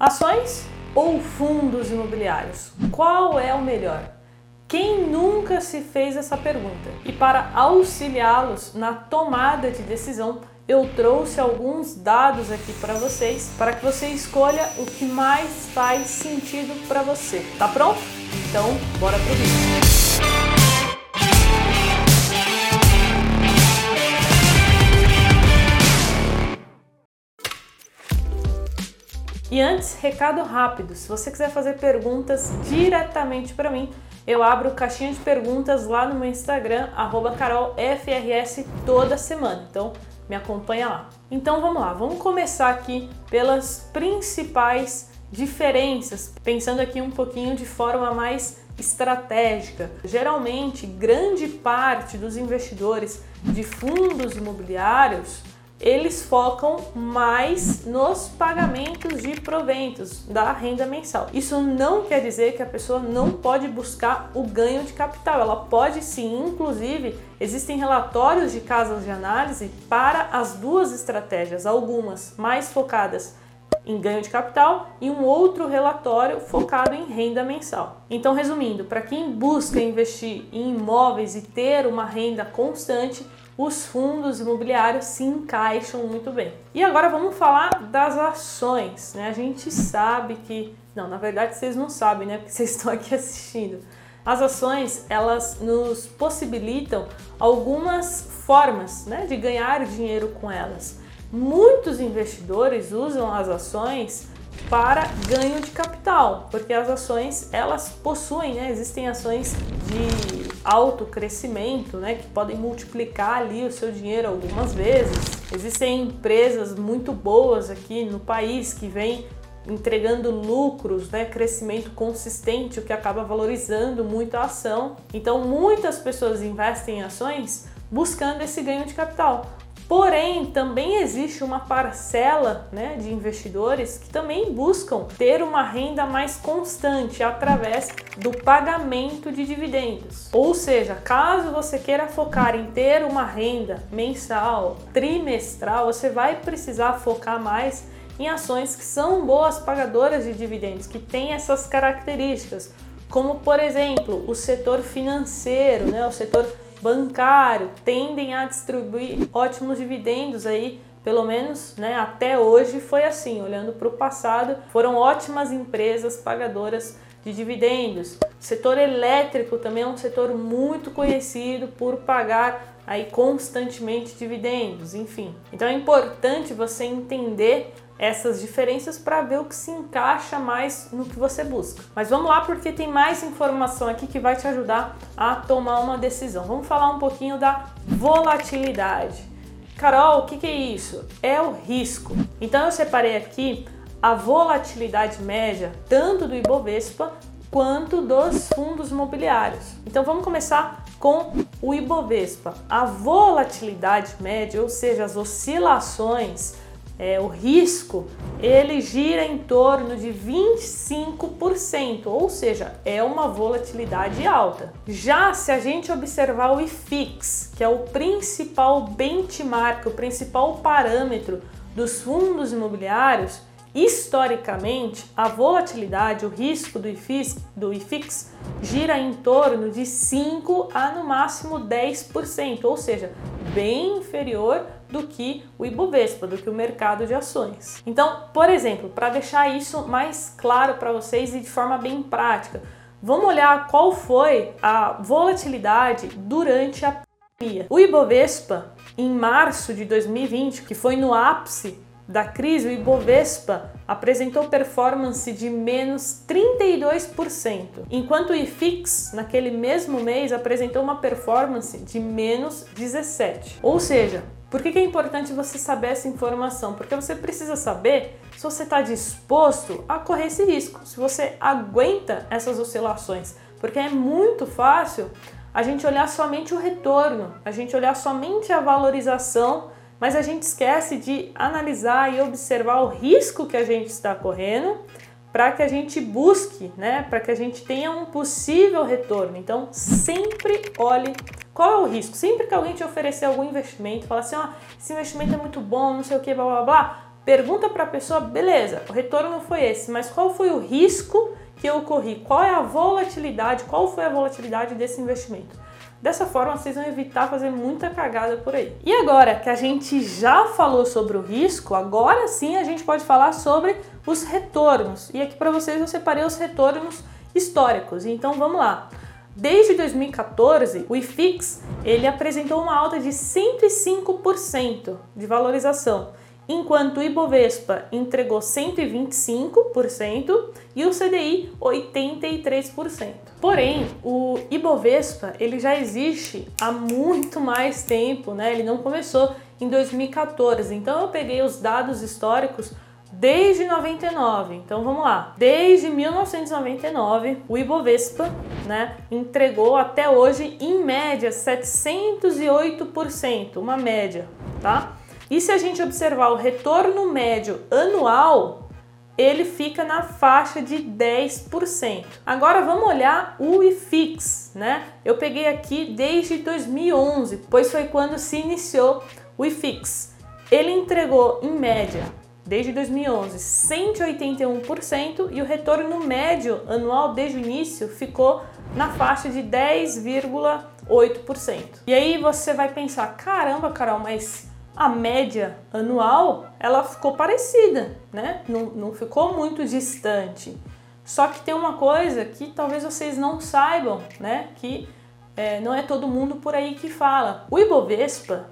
Ações ou fundos imobiliários? Qual é o melhor? Quem nunca se fez essa pergunta? E para auxiliá-los na tomada de decisão, eu trouxe alguns dados aqui para vocês, para que você escolha o que mais faz sentido para você. Tá pronto? Então, bora pro vídeo. E antes, recado rápido: se você quiser fazer perguntas diretamente para mim, eu abro caixinha de perguntas lá no meu Instagram, carolfrs, toda semana. Então me acompanha lá. Então vamos lá, vamos começar aqui pelas principais diferenças, pensando aqui um pouquinho de forma mais estratégica. Geralmente, grande parte dos investidores de fundos imobiliários eles focam mais nos pagamentos de proventos da renda mensal. Isso não quer dizer que a pessoa não pode buscar o ganho de capital. Ela pode sim, inclusive, existem relatórios de casas de análise para as duas estratégias, algumas mais focadas em ganho de capital e um outro relatório focado em renda mensal. Então, resumindo, para quem busca investir em imóveis e ter uma renda constante, os fundos imobiliários se encaixam muito bem. E agora vamos falar das ações, né? A gente sabe que, não, na verdade vocês não sabem, né? Porque vocês estão aqui assistindo. As ações, elas nos possibilitam algumas formas, né, de ganhar dinheiro com elas. Muitos investidores usam as ações para ganho de capital, porque as ações elas possuem, né, existem ações de alto crescimento, né, que podem multiplicar ali o seu dinheiro algumas vezes. Existem empresas muito boas aqui no país que vêm entregando lucros, né, crescimento consistente, o que acaba valorizando muito a ação. Então, muitas pessoas investem em ações buscando esse ganho de capital. Porém, também existe uma parcela né, de investidores que também buscam ter uma renda mais constante através do pagamento de dividendos. Ou seja, caso você queira focar em ter uma renda mensal, trimestral, você vai precisar focar mais em ações que são boas pagadoras de dividendos, que têm essas características, como por exemplo o setor financeiro, né, o setor bancário tendem a distribuir ótimos dividendos aí pelo menos né, até hoje foi assim, olhando para o passado, foram ótimas empresas pagadoras de dividendos. O setor elétrico também é um setor muito conhecido por pagar aí constantemente dividendos, enfim. Então é importante você entender essas diferenças para ver o que se encaixa mais no que você busca. Mas vamos lá porque tem mais informação aqui que vai te ajudar a tomar uma decisão. Vamos falar um pouquinho da volatilidade. Carol, o que, que é isso? É o risco. Então eu separei aqui a volatilidade média tanto do Ibovespa quanto dos fundos imobiliários. Então vamos começar com o Ibovespa. A volatilidade média, ou seja, as oscilações é, o risco ele gira em torno de 25%, ou seja, é uma volatilidade alta. Já se a gente observar o IFIX, que é o principal benchmark, o principal parâmetro dos fundos imobiliários, historicamente a volatilidade, o risco do IFIX, do IFIX gira em torno de 5 a no máximo 10%, ou seja, bem inferior do que o Ibovespa, do que o mercado de ações. Então, por exemplo, para deixar isso mais claro para vocês e de forma bem prática, vamos olhar qual foi a volatilidade durante a pandemia. O Ibovespa, em março de 2020, que foi no ápice da crise, o Ibovespa apresentou performance de menos 32%, enquanto o IFIX, naquele mesmo mês, apresentou uma performance de menos 17%. Ou seja, por que, é importante você saber essa informação? Porque você precisa saber se você está disposto a correr esse risco, se você aguenta essas oscilações, porque é muito fácil a gente olhar somente o retorno, a gente olhar somente a valorização, mas a gente esquece de analisar e observar o risco que a gente está correndo para que a gente busque, né, para que a gente tenha um possível retorno. Então, sempre olhe qual é o risco. Sempre que alguém te oferecer algum investimento, falar assim, ó, oh, esse investimento é muito bom, não sei o que, blá blá blá, pergunta para a pessoa, beleza, o retorno foi esse, mas qual foi o risco que eu corri? Qual é a volatilidade? Qual foi a volatilidade desse investimento? Dessa forma, vocês vão evitar fazer muita cagada por aí. E agora que a gente já falou sobre o risco, agora sim a gente pode falar sobre os retornos. E aqui para vocês eu separei os retornos históricos. Então vamos lá. Desde 2014, o IFIX ele apresentou uma alta de 105% de valorização enquanto o Ibovespa entregou 125% e o CDI 83%. Porém, o Ibovespa ele já existe há muito mais tempo, né? Ele não começou em 2014. Então eu peguei os dados históricos desde 99. Então vamos lá. Desde 1999, o Ibovespa, né, entregou até hoje em média 708%, uma média, tá? E se a gente observar o retorno médio anual, ele fica na faixa de 10%. Agora vamos olhar o IFIX, né? Eu peguei aqui desde 2011, pois foi quando se iniciou o IFIX. Ele entregou em média desde 2011 181% e o retorno médio anual desde o início ficou na faixa de 10,8%. E aí você vai pensar, caramba, Carol, mas a média anual ela ficou parecida, né? Não, não ficou muito distante. Só que tem uma coisa que talvez vocês não saibam, né? Que é, não é todo mundo por aí que fala. O Ibovespa,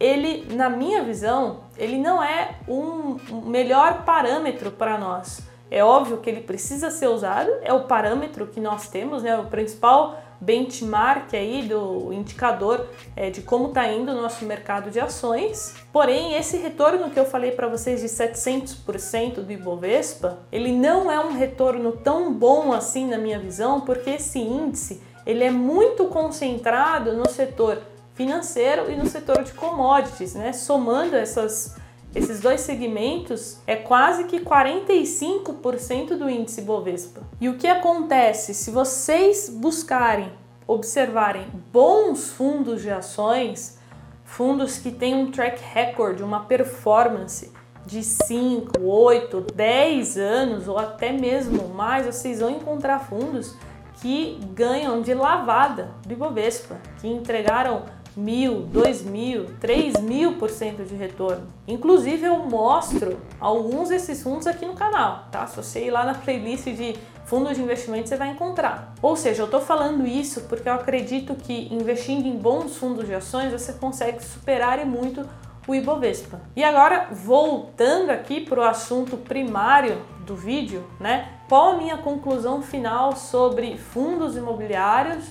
ele, na minha visão, ele não é um melhor parâmetro para nós. É óbvio que ele precisa ser usado, é o parâmetro que nós temos, né? O principal benchmark aí do indicador é, de como está indo o nosso mercado de ações. Porém, esse retorno que eu falei para vocês de 700% do Ibovespa, ele não é um retorno tão bom assim na minha visão, porque esse índice ele é muito concentrado no setor financeiro e no setor de commodities, né? Somando essas esses dois segmentos é quase que 45% do índice Bovespa. E o que acontece se vocês buscarem, observarem bons fundos de ações, fundos que têm um track record, uma performance de 5, 8, 10 anos ou até mesmo mais, vocês vão encontrar fundos que ganham de lavada do Ibovespa, que entregaram mil, dois mil, três mil por cento de retorno. Inclusive eu mostro alguns desses fundos aqui no canal, tá? Se você ir lá na playlist de fundos de investimento você vai encontrar. Ou seja, eu estou falando isso porque eu acredito que investindo em bons fundos de ações você consegue superar e muito o Ibovespa. E agora, voltando aqui para o assunto primário do vídeo, né? Qual a minha conclusão final sobre fundos imobiliários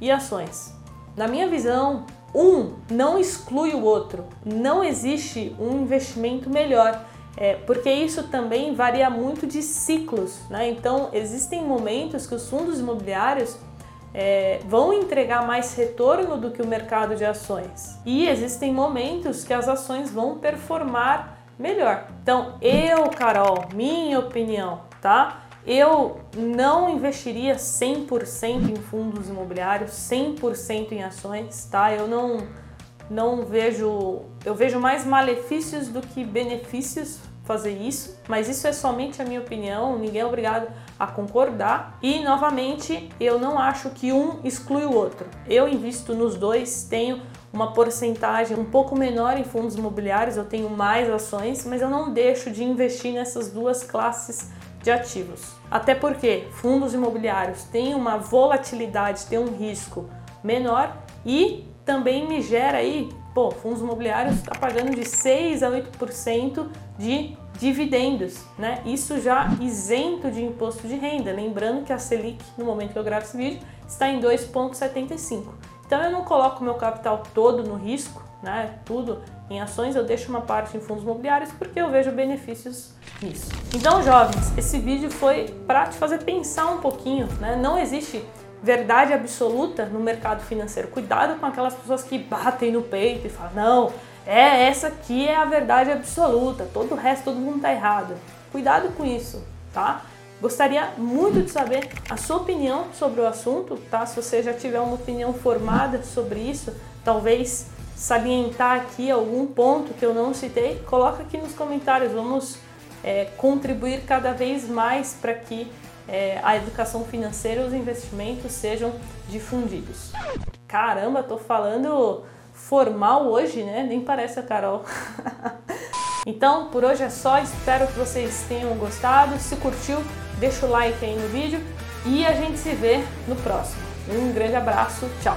e ações? Na minha visão, um não exclui o outro. Não existe um investimento melhor. É, porque isso também varia muito de ciclos, né? Então existem momentos que os fundos imobiliários é, vão entregar mais retorno do que o mercado de ações e existem momentos que as ações vão performar melhor. Então eu, Carol, minha opinião, tá? Eu não investiria 100% em fundos imobiliários, 100% em ações, tá? Eu não não vejo, eu vejo mais malefícios do que benefícios fazer isso, mas isso é somente a minha opinião, ninguém é obrigado a concordar. E novamente, eu não acho que um exclui o outro. Eu invisto nos dois, tenho uma porcentagem um pouco menor em fundos imobiliários, eu tenho mais ações, mas eu não deixo de investir nessas duas classes de ativos. Até porque fundos imobiliários têm uma volatilidade, têm um risco menor e também me gera aí, pô, fundos imobiliários está pagando de 6 a 8% de dividendos, né? Isso já isento de imposto de renda. Lembrando que a Selic, no momento que eu gravo esse vídeo, está em 2,75. Então eu não coloco meu capital todo no risco, né? Tudo em ações, eu deixo uma parte em fundos imobiliários porque eu vejo benefícios nisso. Então, jovens, esse vídeo foi para te fazer pensar um pouquinho, né? Não existe verdade absoluta no mercado financeiro. Cuidado com aquelas pessoas que batem no peito e falam: "Não, é essa aqui é a verdade absoluta, todo o resto todo mundo tá errado". Cuidado com isso, tá? Gostaria muito de saber a sua opinião sobre o assunto, tá? Se você já tiver uma opinião formada sobre isso, talvez salientar aqui algum ponto que eu não citei, coloca aqui nos comentários. Vamos é, contribuir cada vez mais para que é, a educação financeira e os investimentos sejam difundidos. Caramba, tô falando formal hoje, né? Nem parece a Carol. então, por hoje é só. Espero que vocês tenham gostado. Se curtiu, deixa o like aí no vídeo e a gente se vê no próximo. Um grande abraço, tchau!